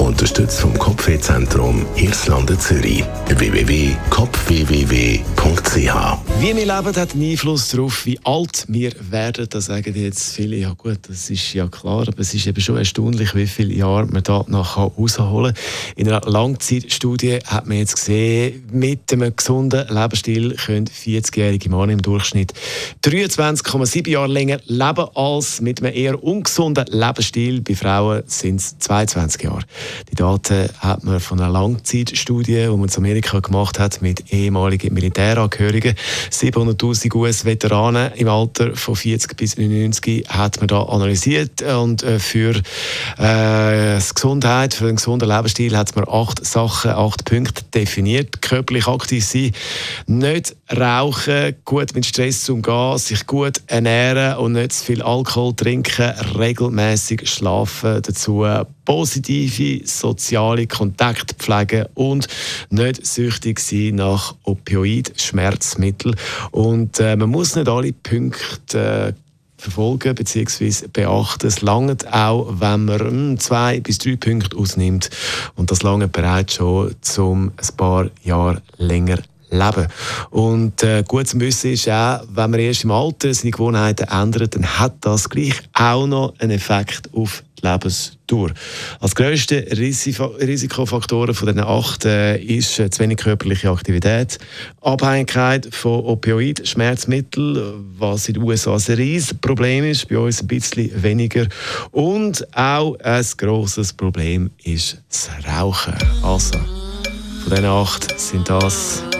Unterstützt vom Kopfwehzentrum Irlande Zürich. www.kopfwww.ch Wie wir leben, hat einen Einfluss darauf, wie alt wir werden. Da sagen jetzt viele, ja gut, das ist ja klar, aber es ist eben schon erstaunlich, wie viele Jahre man da noch rausholen kann. In einer Langzeitstudie hat man jetzt gesehen, mit einem gesunden Lebensstil können 40-jährige Männer im Durchschnitt 23,7 Jahre länger leben als mit einem eher ungesunden Lebensstil. Bei Frauen sind es 22 Jahre. Die Daten hat man von einer Langzeitstudie, die man in Amerika gemacht hat, mit ehemaligen Militärangehörigen. 700.000 US-Veteranen im Alter von 40 bis 99 hat man da analysiert und äh, für äh, Gesundheit, für einen gesunden Lebensstil hat man acht Sachen, acht Punkte definiert. Körperlich aktiv sein, nicht rauchen, gut mit Stress umgehen, sich gut ernähren und nicht zu viel Alkohol trinken, regelmäßig schlafen, dazu positive soziale Kontakte pflegen und nicht süchtig sein nach Opioid-Schmerzmitteln. Und äh, man muss nicht alle Punkte äh, verfolgen bzw. beachten. Es langt auch, wenn man hm, zwei bis drei Punkte ausnimmt. Und das lange bereits schon, um ein paar Jahre länger leben. Und äh, gut zu wissen ist auch, wenn man erst im Alter seine Gewohnheiten ändert, dann hat das gleich auch noch einen Effekt auf die Lebensdauer. Als grösste Risikofaktoren von diesen acht äh, ist äh, zu wenig körperliche Aktivität, Abhängigkeit von Opioid, Schmerzmittel, was in den USA ein riesiges Problem ist, bei uns ein bisschen weniger. Und auch ein grosses Problem ist das Rauchen. Also, von diesen acht sind das